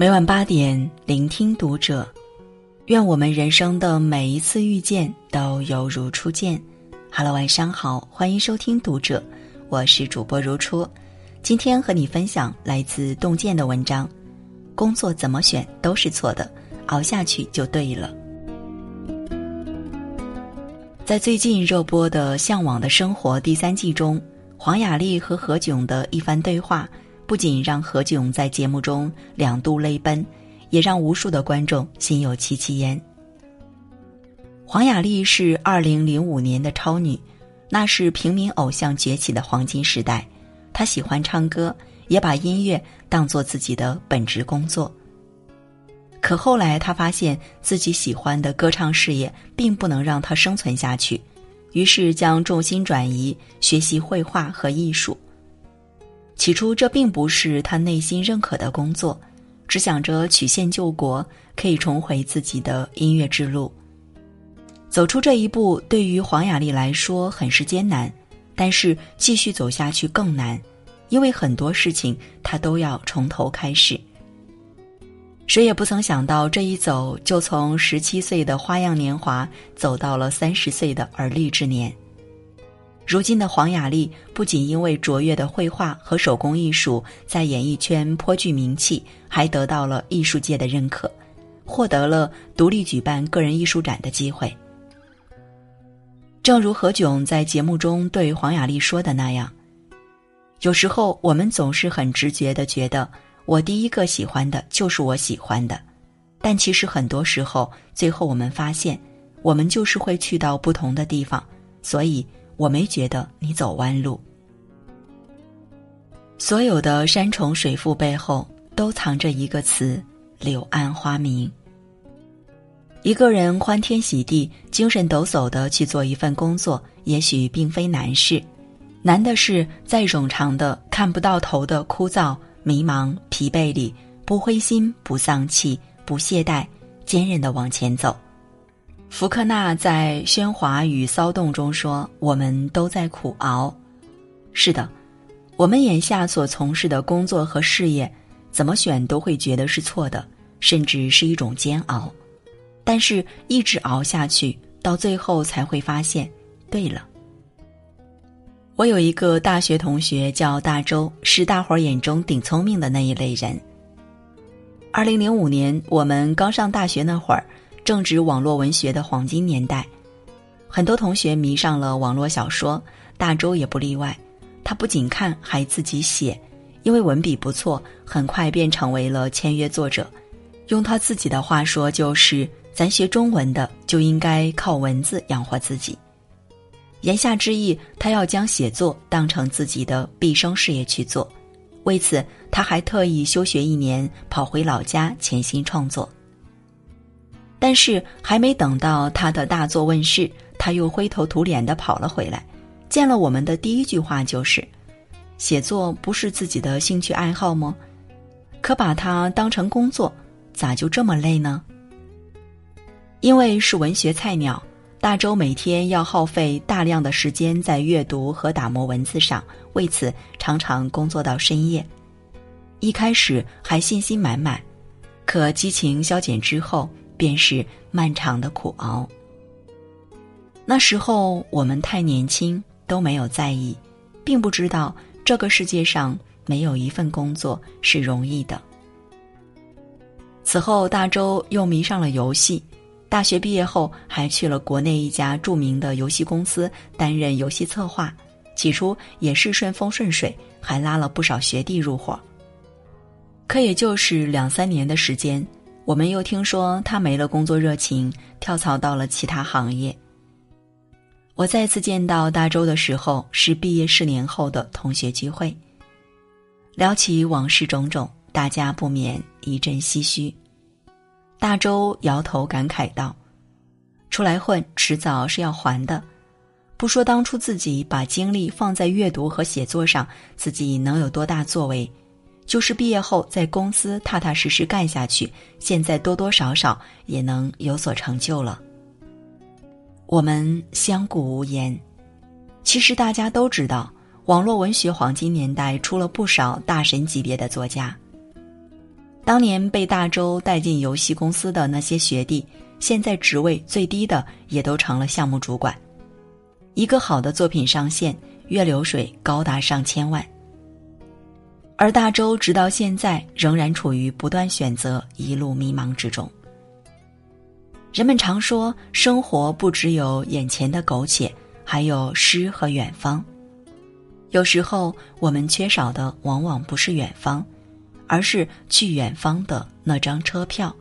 每晚八点，聆听读者。愿我们人生的每一次遇见都犹如初见。Hello，晚上好，欢迎收听读者，我是主播如初。今天和你分享来自洞见的文章：工作怎么选都是错的，熬下去就对了。在最近热播的《向往的生活》第三季中，黄雅莉和何炅的一番对话，不仅让何炅在节目中两度泪奔，也让无数的观众心有戚戚焉。黄雅莉是二零零五年的超女，那是平民偶像崛起的黄金时代。她喜欢唱歌，也把音乐当做自己的本职工作。可后来，她发现自己喜欢的歌唱事业并不能让她生存下去，于是将重心转移，学习绘画和艺术。起初，这并不是他内心认可的工作，只想着曲线救国，可以重回自己的音乐之路。走出这一步，对于黄雅莉来说很是艰难，但是继续走下去更难，因为很多事情她都要从头开始。谁也不曾想到，这一走就从十七岁的花样年华走到了三十岁的而立之年。如今的黄雅莉不仅因为卓越的绘画和手工艺术在演艺圈颇具名气，还得到了艺术界的认可，获得了独立举办个人艺术展的机会。正如何炅在节目中对黄雅莉说的那样：“有时候我们总是很直觉的觉得。”我第一个喜欢的就是我喜欢的，但其实很多时候，最后我们发现，我们就是会去到不同的地方，所以我没觉得你走弯路。所有的山重水复背后，都藏着一个词：柳暗花明。一个人欢天喜地、精神抖擞的去做一份工作，也许并非难事，难的是在冗长的、看不到头的枯燥。迷茫、疲惫里，不灰心、不丧气、不懈怠，坚韧的往前走。福克纳在《喧哗与骚动》中说：“我们都在苦熬。”是的，我们眼下所从事的工作和事业，怎么选都会觉得是错的，甚至是一种煎熬。但是，一直熬下去，到最后才会发现，对了。我有一个大学同学叫大周，是大伙儿眼中顶聪明的那一类人。二零零五年，我们刚上大学那会儿，正值网络文学的黄金年代，很多同学迷上了网络小说，大周也不例外。他不仅看，还自己写，因为文笔不错，很快便成为了签约作者。用他自己的话说，就是咱学中文的就应该靠文字养活自己。言下之意，他要将写作当成自己的毕生事业去做。为此，他还特意休学一年，跑回老家潜心创作。但是，还没等到他的大作问世，他又灰头土脸的跑了回来。见了我们的第一句话就是：“写作不是自己的兴趣爱好吗？可把它当成工作，咋就这么累呢？”因为是文学菜鸟。大周每天要耗费大量的时间在阅读和打磨文字上，为此常常工作到深夜。一开始还信心满满，可激情消减之后，便是漫长的苦熬。那时候我们太年轻，都没有在意，并不知道这个世界上没有一份工作是容易的。此后，大周又迷上了游戏。大学毕业后，还去了国内一家著名的游戏公司担任游戏策划。起初也是顺风顺水，还拉了不少学弟入伙。可也就是两三年的时间，我们又听说他没了工作热情，跳槽到了其他行业。我再次见到大周的时候，是毕业四年后的同学聚会，聊起往事种种，大家不免一阵唏嘘。大周摇头感慨道：“出来混，迟早是要还的。不说当初自己把精力放在阅读和写作上，自己能有多大作为？就是毕业后在公司踏踏实实干下去，现在多多少少也能有所成就了。”我们相顾无言。其实大家都知道，网络文学黄金年代出了不少大神级别的作家。当年被大周带进游戏公司的那些学弟，现在职位最低的也都成了项目主管。一个好的作品上线，月流水高达上千万。而大周直到现在仍然处于不断选择、一路迷茫之中。人们常说，生活不只有眼前的苟且，还有诗和远方。有时候，我们缺少的往往不是远方，而是去远方的那张车票。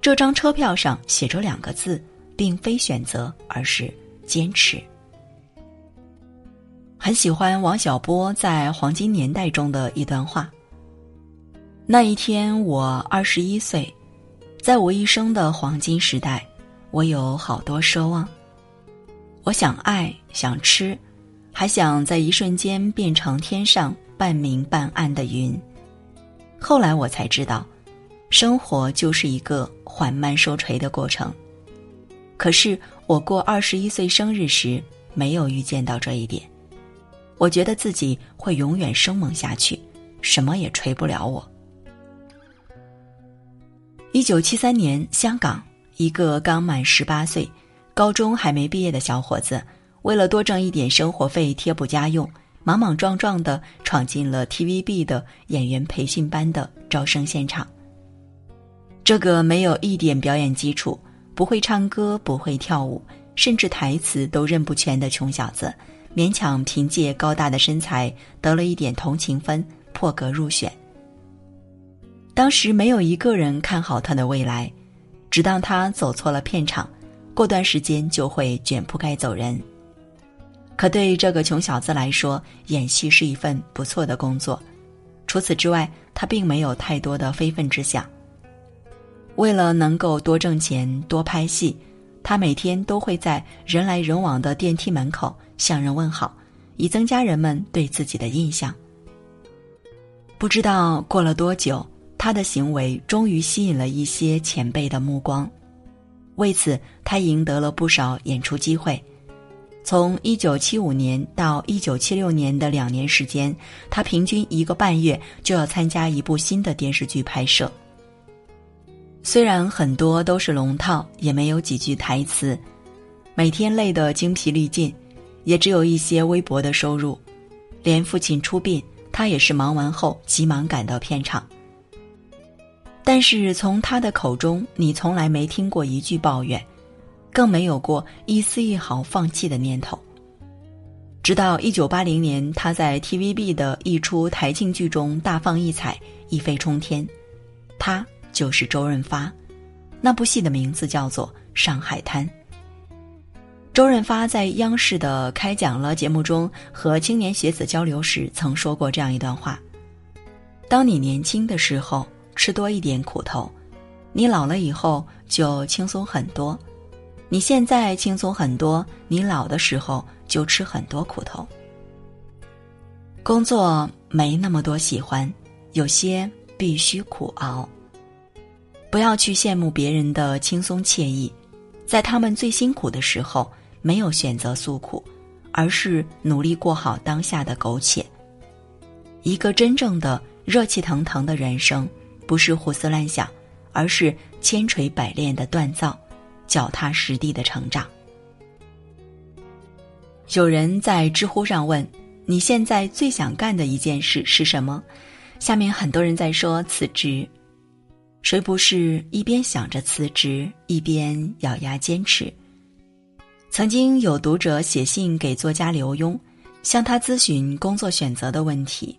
这张车票上写着两个字，并非选择，而是坚持。很喜欢王小波在《黄金年代》中的一段话：“那一天，我二十一岁。”在我一生的黄金时代，我有好多奢望。我想爱，想吃，还想在一瞬间变成天上半明半暗的云。后来我才知道，生活就是一个缓慢收垂的过程。可是我过二十一岁生日时，没有预见到这一点。我觉得自己会永远生猛下去，什么也锤不了我。一九七三年，香港一个刚满十八岁、高中还没毕业的小伙子，为了多挣一点生活费贴补家用，莽莽撞撞的闯进了 TVB 的演员培训班的招生现场。这个没有一点表演基础、不会唱歌、不会跳舞，甚至台词都认不全的穷小子，勉强凭借高大的身材得了一点同情分，破格入选。当时没有一个人看好他的未来，只当他走错了片场，过段时间就会卷铺盖走人。可对这个穷小子来说，演戏是一份不错的工作。除此之外，他并没有太多的非分之想。为了能够多挣钱、多拍戏，他每天都会在人来人往的电梯门口向人问好，以增加人们对自己的印象。不知道过了多久。他的行为终于吸引了一些前辈的目光，为此他赢得了不少演出机会。从一九七五年到一九七六年的两年时间，他平均一个半月就要参加一部新的电视剧拍摄。虽然很多都是龙套，也没有几句台词，每天累得精疲力尽，也只有一些微薄的收入。连父亲出殡，他也是忙完后急忙赶到片场。但是从他的口中，你从来没听过一句抱怨，更没有过一丝一毫放弃的念头。直到一九八零年，他在 TVB 的一出台庆剧中大放异彩，一飞冲天。他就是周润发，那部戏的名字叫做《上海滩》。周润发在央视的开讲了节目中和青年学子交流时，曾说过这样一段话：“当你年轻的时候。”吃多一点苦头，你老了以后就轻松很多。你现在轻松很多，你老的时候就吃很多苦头。工作没那么多喜欢，有些必须苦熬。不要去羡慕别人的轻松惬意，在他们最辛苦的时候，没有选择诉苦，而是努力过好当下的苟且。一个真正的热气腾腾的人生。不是胡思乱想，而是千锤百炼的锻造，脚踏实地的成长。有人在知乎上问：“你现在最想干的一件事是什么？”下面很多人在说辞职。谁不是一边想着辞职，一边咬牙坚持？曾经有读者写信给作家刘墉，向他咨询工作选择的问题。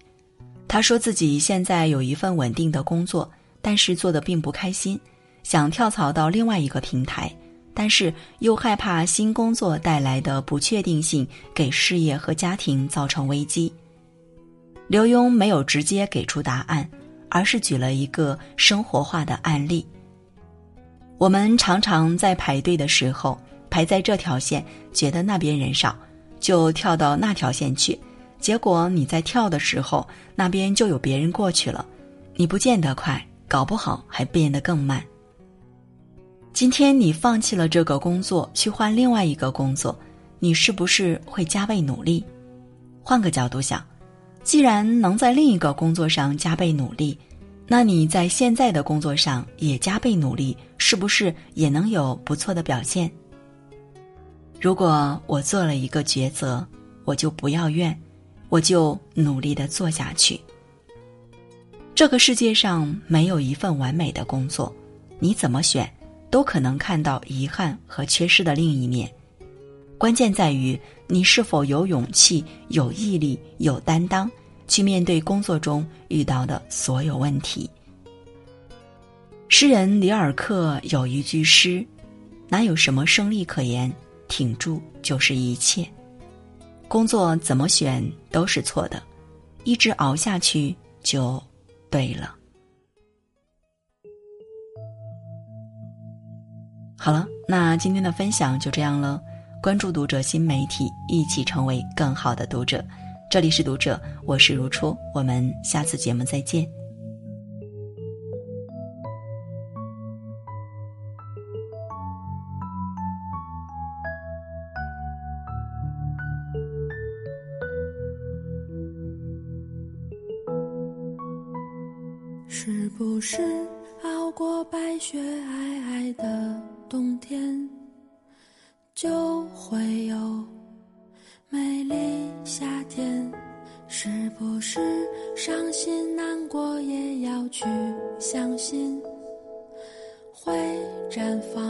他说自己现在有一份稳定的工作，但是做的并不开心，想跳槽到另外一个平台，但是又害怕新工作带来的不确定性给事业和家庭造成危机。刘墉没有直接给出答案，而是举了一个生活化的案例。我们常常在排队的时候排在这条线，觉得那边人少，就跳到那条线去。结果你在跳的时候，那边就有别人过去了，你不见得快，搞不好还变得更慢。今天你放弃了这个工作，去换另外一个工作，你是不是会加倍努力？换个角度想，既然能在另一个工作上加倍努力，那你在现在的工作上也加倍努力，是不是也能有不错的表现？如果我做了一个抉择，我就不要怨，我就努力的做下去。这个世界上没有一份完美的工作，你怎么选，都可能看到遗憾和缺失的另一面。关键在于你是否有勇气、有毅力、有担当，去面对工作中遇到的所有问题。诗人里尔克有一句诗：“哪有什么胜利可言？挺住就是一切。”工作怎么选都是错的，一直熬下去就。对了，好了，那今天的分享就这样了。关注读者新媒体，一起成为更好的读者。这里是读者，我是如初，我们下次节目再见。是熬过白雪皑皑的冬天，就会有美丽夏天？是不是伤心难过也要去相信，会绽放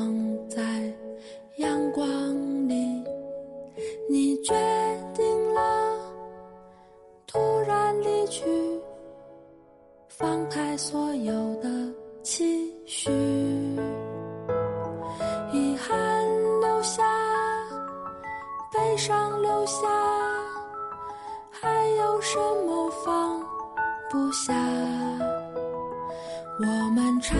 上留下，还有什么放不下？我们唱